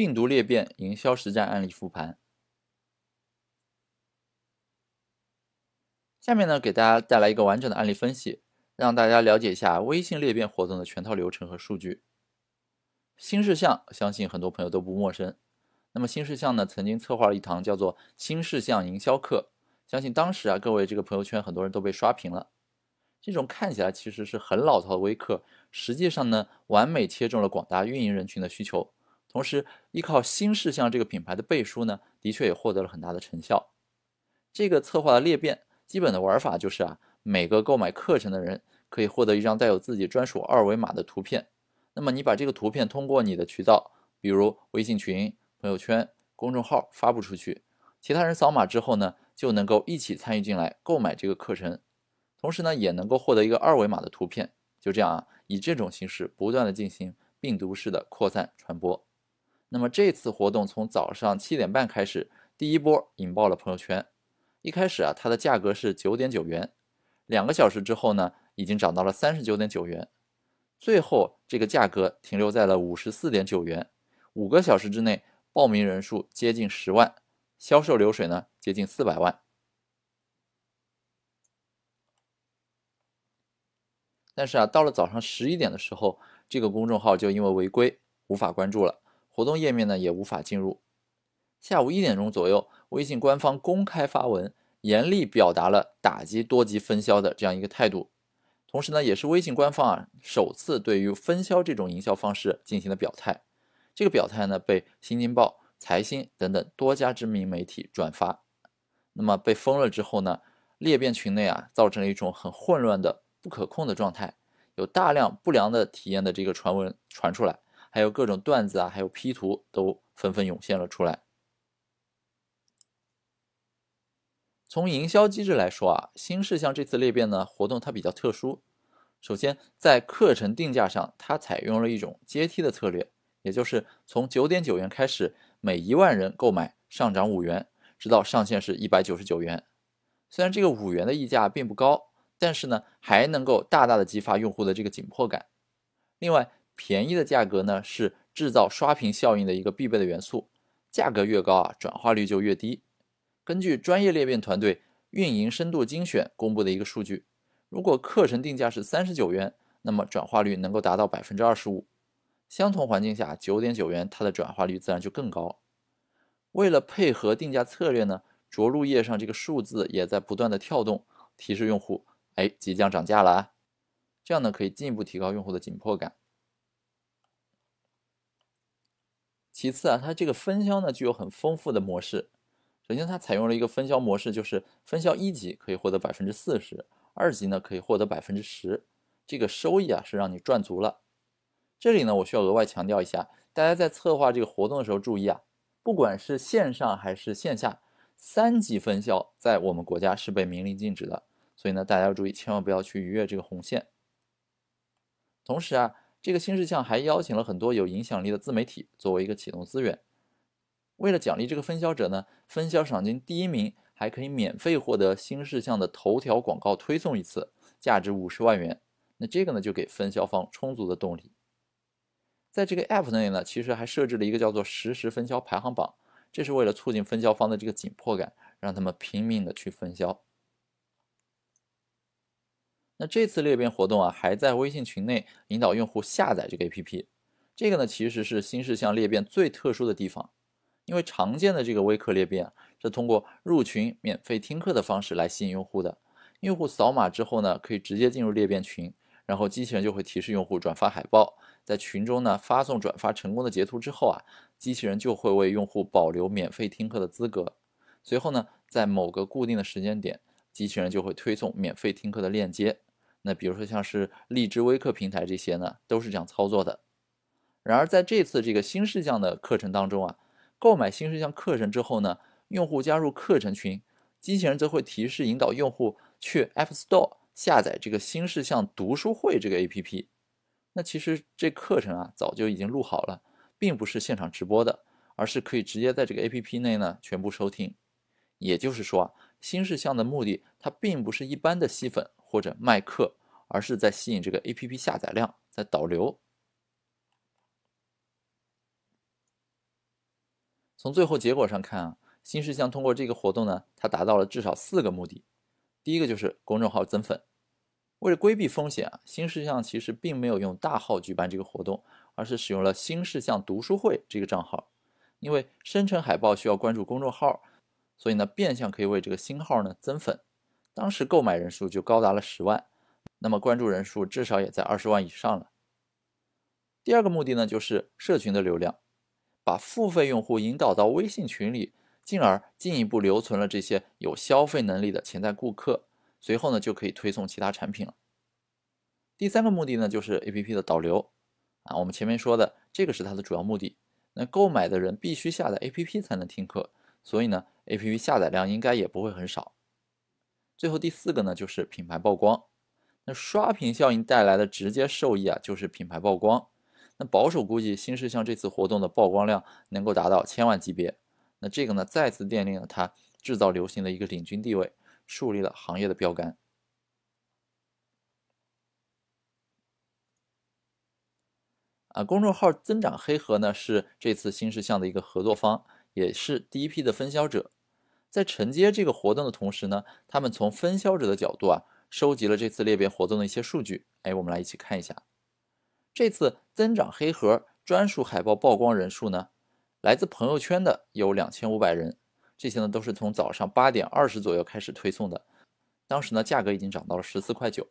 病毒裂变营销实战案例复盘。下面呢，给大家带来一个完整的案例分析，让大家了解一下微信裂变活动的全套流程和数据。新事项，相信很多朋友都不陌生。那么新事项呢，曾经策划了一堂叫做新事项营销课，相信当时啊，各位这个朋友圈很多人都被刷屏了。这种看起来其实是很老套的微课，实际上呢，完美切中了广大运营人群的需求。同时，依靠新事项这个品牌的背书呢，的确也获得了很大的成效。这个策划的裂变，基本的玩法就是啊，每个购买课程的人可以获得一张带有自己专属二维码的图片。那么你把这个图片通过你的渠道，比如微信群、朋友圈、公众号发布出去，其他人扫码之后呢，就能够一起参与进来购买这个课程。同时呢，也能够获得一个二维码的图片，就这样啊，以这种形式不断的进行病毒式的扩散传播。那么这次活动从早上七点半开始，第一波引爆了朋友圈。一开始啊，它的价格是九点九元，两个小时之后呢，已经涨到了三十九点九元，最后这个价格停留在了五十四点九元。五个小时之内，报名人数接近十万，销售流水呢接近四百万。但是啊，到了早上十一点的时候，这个公众号就因为违规无法关注了，活动页面呢也无法进入。下午一点钟左右，微信官方公开发文，严厉表达了打击多级分销的这样一个态度。同时呢，也是微信官方啊首次对于分销这种营销方式进行了表态。这个表态呢，被新京报、财新等等多家知名媒体转发。那么被封了之后呢，裂变群内啊，造成了一种很混乱的。不可控的状态，有大量不良的体验的这个传闻传出来，还有各种段子啊，还有 P 图都纷纷涌现了出来。从营销机制来说啊，新事项这次裂变呢活动它比较特殊。首先在课程定价上，它采用了一种阶梯的策略，也就是从九点九元开始，每一万人购买上涨五元，直到上限是一百九十九元。虽然这个五元的溢价并不高。但是呢，还能够大大的激发用户的这个紧迫感。另外，便宜的价格呢是制造刷屏效应的一个必备的元素，价格越高啊，转化率就越低。根据专业裂变团队运营深度精选公布的一个数据，如果课程定价是三十九元，那么转化率能够达到百分之二十五。相同环境下，九点九元它的转化率自然就更高。为了配合定价策略呢，着陆页上这个数字也在不断的跳动，提示用户。哎，即将涨价了啊！这样呢，可以进一步提高用户的紧迫感。其次啊，它这个分销呢具有很丰富的模式。首先，它采用了一个分销模式，就是分销一级可以获得百分之四十，二级呢可以获得百分之十，这个收益啊是让你赚足了。这里呢，我需要额外强调一下，大家在策划这个活动的时候注意啊，不管是线上还是线下，三级分销在我们国家是被明令禁止的。所以呢，大家要注意，千万不要去逾越这个红线。同时啊，这个新事项还邀请了很多有影响力的自媒体作为一个启动资源。为了奖励这个分销者呢，分销赏金第一名还可以免费获得新事项的头条广告推送一次，价值五十万元。那这个呢，就给分销方充足的动力。在这个 App 内呢，其实还设置了一个叫做实时分销排行榜，这是为了促进分销方的这个紧迫感，让他们拼命的去分销。那这次裂变活动啊，还在微信群内引导用户下载这个 APP，这个呢其实是新事项裂变最特殊的地方，因为常见的这个微课裂变是通过入群免费听课的方式来吸引用户的，用户扫码之后呢，可以直接进入裂变群，然后机器人就会提示用户转发海报，在群中呢发送转发成功的截图之后啊，机器人就会为用户保留免费听课的资格，随后呢，在某个固定的时间点，机器人就会推送免费听课的链接。那比如说像是荔枝微课平台这些呢，都是这样操作的。然而在这次这个新事项的课程当中啊，购买新事项课程之后呢，用户加入课程群，机器人则会提示引导用户去 App Store 下载这个新事项读书会这个 APP。那其实这课程啊早就已经录好了，并不是现场直播的，而是可以直接在这个 APP 内呢全部收听。也就是说啊，新事项的目的它并不是一般的吸粉。或者卖课，而是在吸引这个 A P P 下载量，在导流。从最后结果上看啊，新事项通过这个活动呢，它达到了至少四个目的。第一个就是公众号增粉。为了规避风险啊，新事项其实并没有用大号举办这个活动，而是使用了新事项读书会这个账号。因为生成海报需要关注公众号，所以呢，变相可以为这个新号呢增粉。当时购买人数就高达了十万，那么关注人数至少也在二十万以上了。第二个目的呢，就是社群的流量，把付费用户引导到微信群里，进而进一步留存了这些有消费能力的潜在顾客。随后呢，就可以推送其他产品了。第三个目的呢，就是 A P P 的导流啊。我们前面说的这个是它的主要目的。那购买的人必须下载 A P P 才能听课，所以呢，A P P 下载量应该也不会很少。最后第四个呢，就是品牌曝光。那刷屏效应带来的直接受益啊，就是品牌曝光。那保守估计，新事项这次活动的曝光量能够达到千万级别。那这个呢，再次奠定了它制造流行的一个领军地位。树立了行业的标杆。啊，公众号增长黑盒呢是这次新事项的一个合作方，也是第一批的分销者。在承接这个活动的同时呢，他们从分销者的角度啊，收集了这次裂变活动的一些数据。哎，我们来一起看一下。这次增长黑盒专属海报曝光人数呢，来自朋友圈的有两千五百人。这些呢都是从早上八点二十左右开始推送的，当时呢价格已经涨到了十四块九。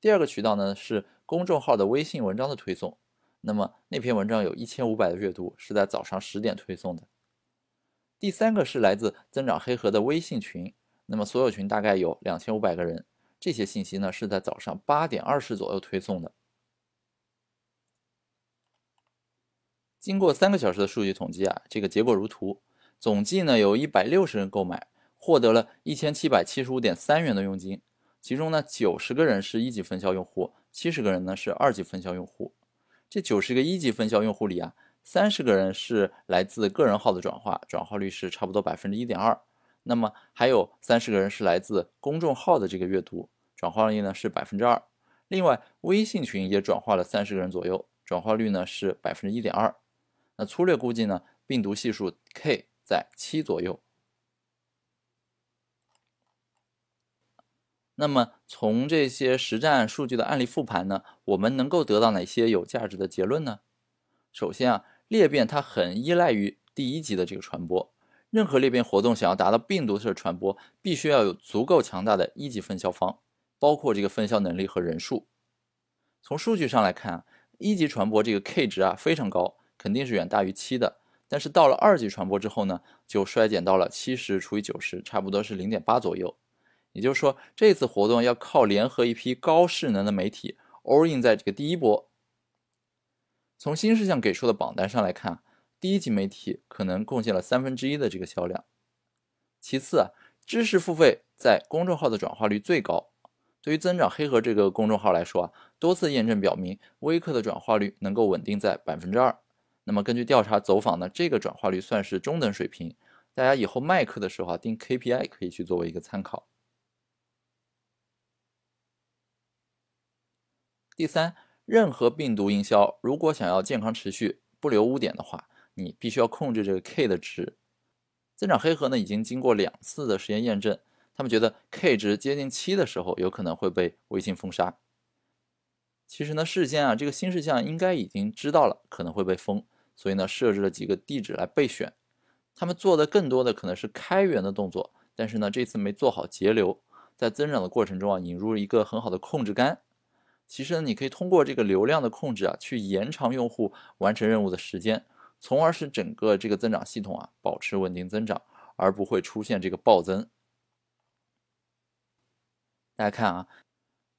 第二个渠道呢是公众号的微信文章的推送，那么那篇文章有一千五百的阅读，是在早上十点推送的。第三个是来自增长黑盒的微信群，那么所有群大概有两千五百个人，这些信息呢是在早上八点二十左右推送的。经过三个小时的数据统计啊，这个结果如图。总计呢有一百六十人购买，获得了一千七百七十五点三元的佣金，其中呢九十个人是一级分销用户，七十个人呢是二级分销用户。这九十个一级分销用户里啊，三十个人是来自个人号的转化，转化率是差不多百分之一点二。那么还有三十个人是来自公众号的这个阅读，转化率呢是百分之二。另外微信群也转化了三十个人左右，转化率呢是百分之一点二。那粗略估计呢，病毒系数 K。在七左右。那么从这些实战数据的案例复盘呢，我们能够得到哪些有价值的结论呢？首先啊，裂变它很依赖于第一级的这个传播。任何裂变活动想要达到病毒式的传播，必须要有足够强大的一级分销方，包括这个分销能力和人数。从数据上来看，一级传播这个 K 值啊非常高，肯定是远大于七的。但是到了二级传播之后呢，就衰减到了七十除以九十，差不多是零点八左右。也就是说，这次活动要靠联合一批高势能的媒体 all in 在这个第一波。从新事项给出的榜单上来看，第一级媒体可能贡献了三分之一的这个销量。其次，知识付费在公众号的转化率最高。对于增长黑盒这个公众号来说啊，多次验证表明，微课的转化率能够稳定在百分之二。那么根据调查走访呢，这个转化率算是中等水平。大家以后卖课的时候啊，定 KPI 可以去作为一个参考。第三，任何病毒营销如果想要健康持续、不留污点的话，你必须要控制这个 K 的值。增长黑盒呢已经经过两次的实验验证，他们觉得 K 值接近七的时候，有可能会被微信封杀。其实呢，事先啊，这个新事项应该已经知道了可能会被封。所以呢，设置了几个地址来备选，他们做的更多的可能是开源的动作，但是呢，这次没做好节流，在增长的过程中啊，引入了一个很好的控制杆。其实呢，你可以通过这个流量的控制啊，去延长用户完成任务的时间，从而使整个这个增长系统啊保持稳定增长，而不会出现这个暴增。大家看啊。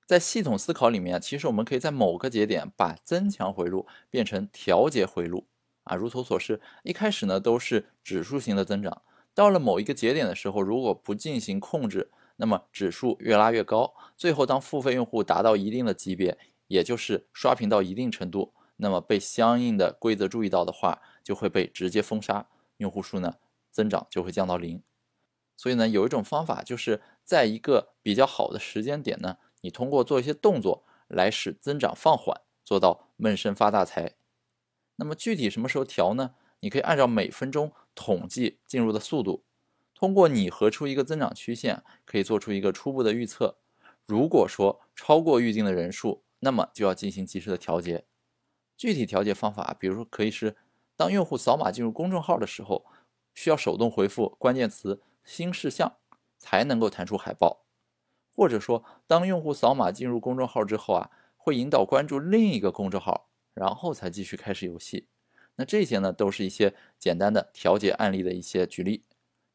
在系统思考里面，其实我们可以在某个节点把增强回路变成调节回路啊，如图所示。一开始呢都是指数型的增长，到了某一个节点的时候，如果不进行控制，那么指数越拉越高，最后当付费用户达到一定的级别，也就是刷屏到一定程度，那么被相应的规则注意到的话，就会被直接封杀，用户数呢增长就会降到零。所以呢，有一种方法就是在一个比较好的时间点呢。你通过做一些动作来使增长放缓，做到闷声发大财。那么具体什么时候调呢？你可以按照每分钟统计进入的速度，通过拟合出一个增长曲线，可以做出一个初步的预测。如果说超过预定的人数，那么就要进行及时的调节。具体调节方法，比如说可以是，当用户扫码进入公众号的时候，需要手动回复关键词“新事项”才能够弹出海报，或者说当用户扫码进入公众号之后啊，会引导关注另一个公众号，然后才继续开始游戏。那这些呢，都是一些简单的调节案例的一些举例。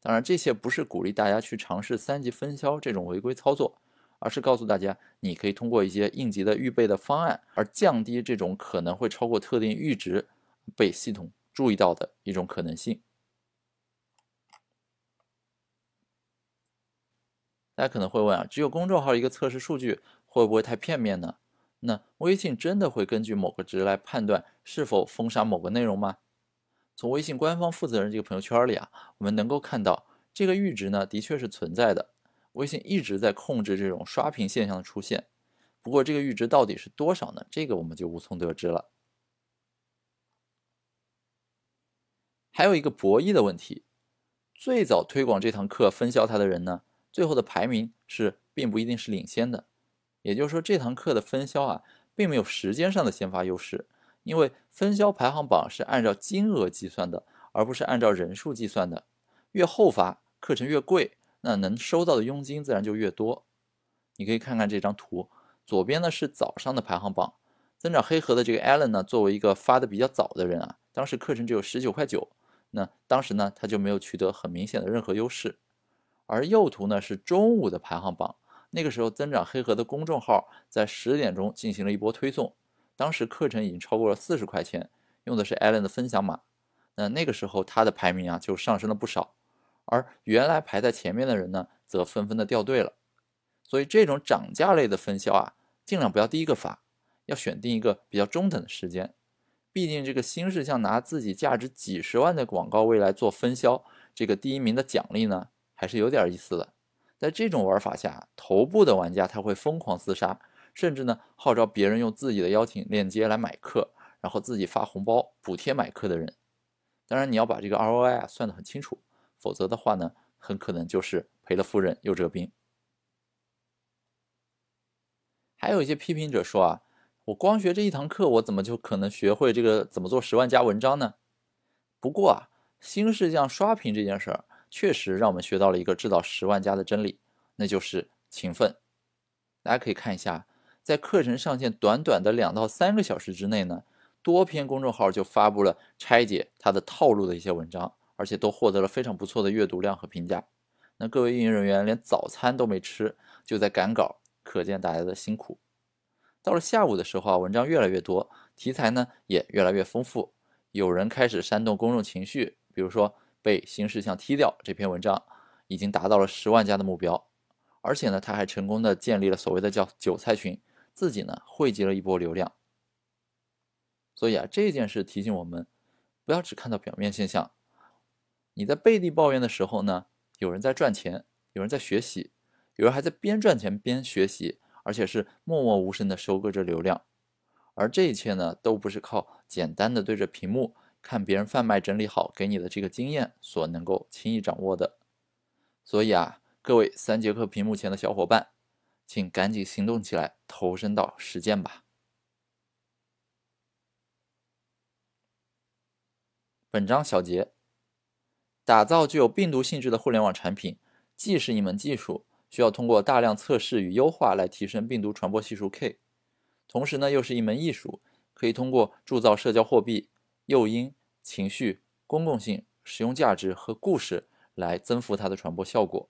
当然，这些不是鼓励大家去尝试三级分销这种违规操作。而是告诉大家，你可以通过一些应急的预备的方案，而降低这种可能会超过特定阈值被系统注意到的一种可能性。大家可能会问啊，只有公众号一个测试数据会不会太片面呢？那微信真的会根据某个值来判断是否封杀某个内容吗？从微信官方负责人这个朋友圈里啊，我们能够看到这个阈值呢，的确是存在的。微信一直在控制这种刷屏现象的出现，不过这个阈值到底是多少呢？这个我们就无从得知了。还有一个博弈的问题，最早推广这堂课分销它的人呢，最后的排名是并不一定是领先的。也就是说，这堂课的分销啊，并没有时间上的先发优势，因为分销排行榜是按照金额计算的，而不是按照人数计算的。越后发，课程越贵。那能收到的佣金自然就越多。你可以看看这张图，左边呢是早上的排行榜，增长黑盒的这个 Allen 呢，作为一个发的比较早的人啊，当时课程只有十九块九，那当时呢他就没有取得很明显的任何优势。而右图呢是中午的排行榜，那个时候增长黑盒的公众号在十点钟进行了一波推送，当时课程已经超过了四十块钱，用的是 Allen 的分享码，那那个时候他的排名啊就上升了不少。而原来排在前面的人呢，则纷纷的掉队了。所以这种涨价类的分销啊，尽量不要第一个发，要选定一个比较中等的时间。毕竟这个新事项拿自己价值几十万的广告位来做分销，这个第一名的奖励呢，还是有点意思的。在这种玩法下，头部的玩家他会疯狂厮杀，甚至呢号召别人用自己的邀请链接来买课，然后自己发红包补贴买课的人。当然你要把这个 ROI 啊算得很清楚。否则的话呢，很可能就是赔了夫人又折兵。还有一些批评者说啊，我光学这一堂课，我怎么就可能学会这个怎么做十万加文章呢？不过啊，新事项刷屏这件事儿，确实让我们学到了一个制造十万加的真理，那就是勤奋。大家可以看一下，在课程上线短短的两到三个小时之内呢，多篇公众号就发布了拆解它的套路的一些文章。而且都获得了非常不错的阅读量和评价。那各位运营人员连早餐都没吃，就在赶稿，可见大家的辛苦。到了下午的时候啊，文章越来越多，题材呢也越来越丰富。有人开始煽动公众情绪，比如说被新事项踢掉这篇文章，已经达到了十万加的目标。而且呢，他还成功的建立了所谓的叫韭菜群，自己呢汇集了一波流量。所以啊，这件事提醒我们，不要只看到表面现象。你在背地抱怨的时候呢，有人在赚钱，有人在学习，有人还在边赚钱边学习，而且是默默无声的收割着流量。而这一切呢，都不是靠简单的对着屏幕看别人贩卖整理好给你的这个经验所能够轻易掌握的。所以啊，各位三节课屏幕前的小伙伴，请赶紧行动起来，投身到实践吧。本章小结。打造具有病毒性质的互联网产品，既是一门技术，需要通过大量测试与优化来提升病毒传播系数 k，同时呢，又是一门艺术，可以通过铸造社交货币、诱因、情绪、公共性、实用价值和故事来增幅它的传播效果。